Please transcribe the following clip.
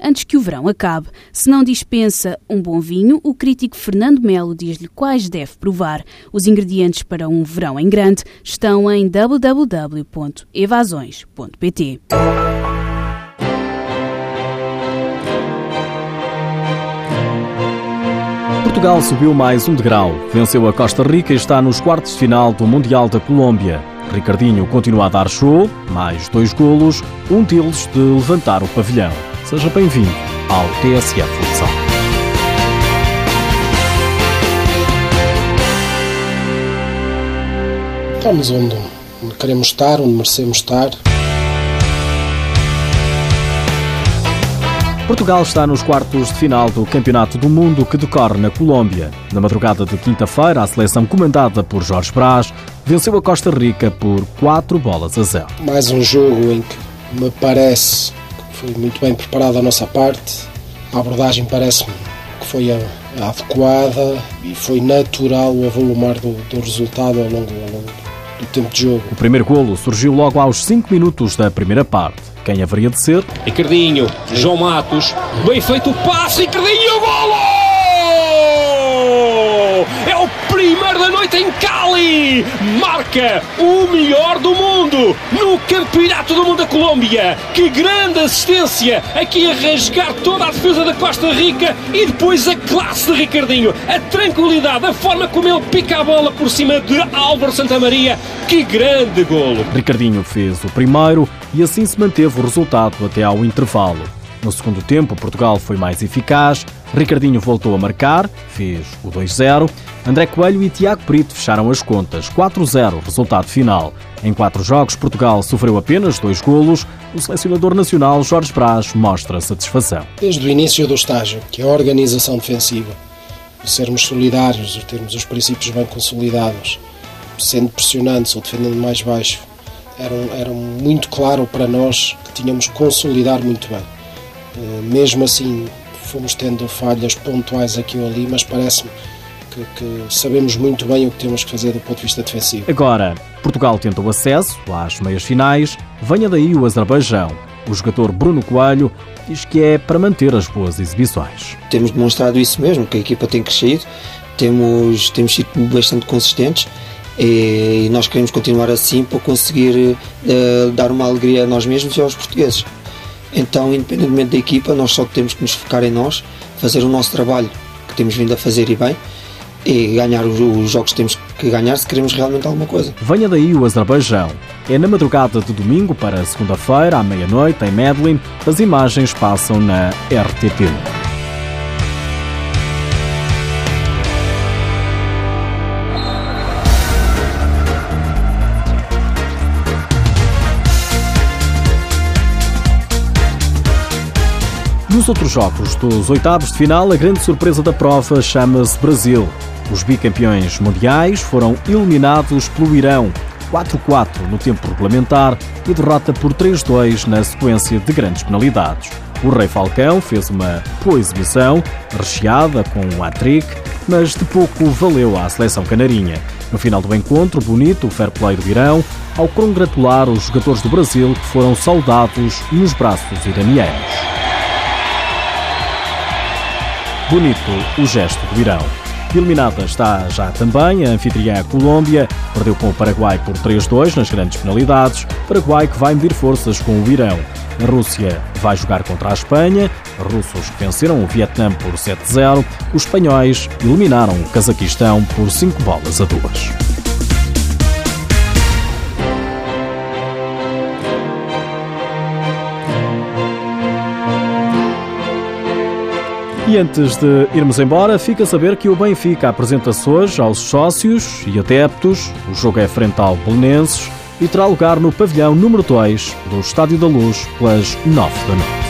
antes que o verão acabe. Se não dispensa um bom vinho, o crítico Fernando Melo diz-lhe quais deve provar. Os ingredientes para um verão em grande estão em www.evasões.pt. Portugal subiu mais um degrau, venceu a Costa Rica e está nos quartos de final do Mundial da Colômbia. Ricardinho continua a dar show, mais dois golos, um deles de levantar o pavilhão. Seja bem-vindo ao TSF Futsal. Estamos onde queremos estar, onde merecemos estar. Portugal está nos quartos de final do Campeonato do Mundo que decorre na Colômbia. Na madrugada de quinta-feira, a seleção comandada por Jorge Brás venceu a Costa Rica por 4 bolas a 0. Mais um jogo em que me parece foi muito bem preparado a nossa parte. A abordagem parece-me que foi a, a adequada e foi natural o avolumar do, do resultado ao longo, ao longo do tempo de jogo. O primeiro golo surgiu logo aos 5 minutos da primeira parte. Quem haveria de ser? Ricardinho, João Matos, bem feito o passe, Ricardinho, golo! É o primeiro da noite em Cali! Marca o melhor do mundo no Campeonato do Mundo da Colômbia! Que grande assistência! Aqui a rasgar toda a defesa da Costa Rica e depois a classe de Ricardinho, a tranquilidade, a forma como ele pica a bola por cima de Álvaro Santamaria. Que grande golo! Ricardinho fez o primeiro e assim se manteve o resultado até ao intervalo. No segundo tempo, Portugal foi mais eficaz, Ricardinho voltou a marcar, fez o 2-0. André Coelho e Tiago Brito fecharam as contas, 4-0, resultado final. Em quatro jogos, Portugal sofreu apenas dois golos. O selecionador nacional, Jorge Brás, mostra satisfação. Desde o início do estágio, que é a organização defensiva, sermos solidários, termos os princípios bem consolidados, sendo pressionantes ou defendendo mais baixo, era, era muito claro para nós que tínhamos que consolidar muito bem mesmo assim, fomos tendo falhas pontuais aqui ou ali, mas parece-me que, que, sabemos muito bem o que temos que fazer do ponto de vista defensivo. Agora, Portugal tenta o acesso às meias finais, venha daí o Azerbaijão. O jogador Bruno Coelho diz que é para manter as boas exibições. Temos demonstrado isso mesmo, que a equipa tem crescido, temos, temos sido bastante consistentes e nós queremos continuar assim para conseguir uh, dar uma alegria a nós mesmos e aos portugueses. Então, independentemente da equipa, nós só temos que nos focar em nós, fazer o nosso trabalho que temos vindo a fazer e bem, e ganhar os jogos que temos que ganhar se queremos realmente alguma coisa. Venha daí o Azerbaijão. É na madrugada de domingo para segunda-feira, à meia-noite, em Medellín. As imagens passam na RTP. Nos outros jogos dos oitavos de final, a grande surpresa da prova chama-se Brasil. Os bicampeões mundiais foram eliminados pelo Irão, 4-4 no tempo regulamentar e derrota por 3-2 na sequência de grandes penalidades. O Rei Falcão fez uma boa exibição, recheada com um hat-trick, mas de pouco valeu à seleção canarinha. No final do encontro, bonito o fair play do Irão, ao congratular os jogadores do Brasil que foram saudados nos braços iranianos. Bonito o gesto do Irão. Eliminada está já também a anfitriã Colômbia, perdeu com o Paraguai por 3-2 nas grandes penalidades. Paraguai que vai medir forças com o Irão. A Rússia vai jogar contra a Espanha. Os russos que venceram o Vietnã por 7-0. Os espanhóis eliminaram o Cazaquistão por 5 bolas a 2. E antes de irmos embora, fica a saber que o Benfica apresenta-se hoje aos sócios e adeptos. O jogo é frente ao Belenenses e terá lugar no pavilhão número 2 do Estádio da Luz pelas 9 da noite.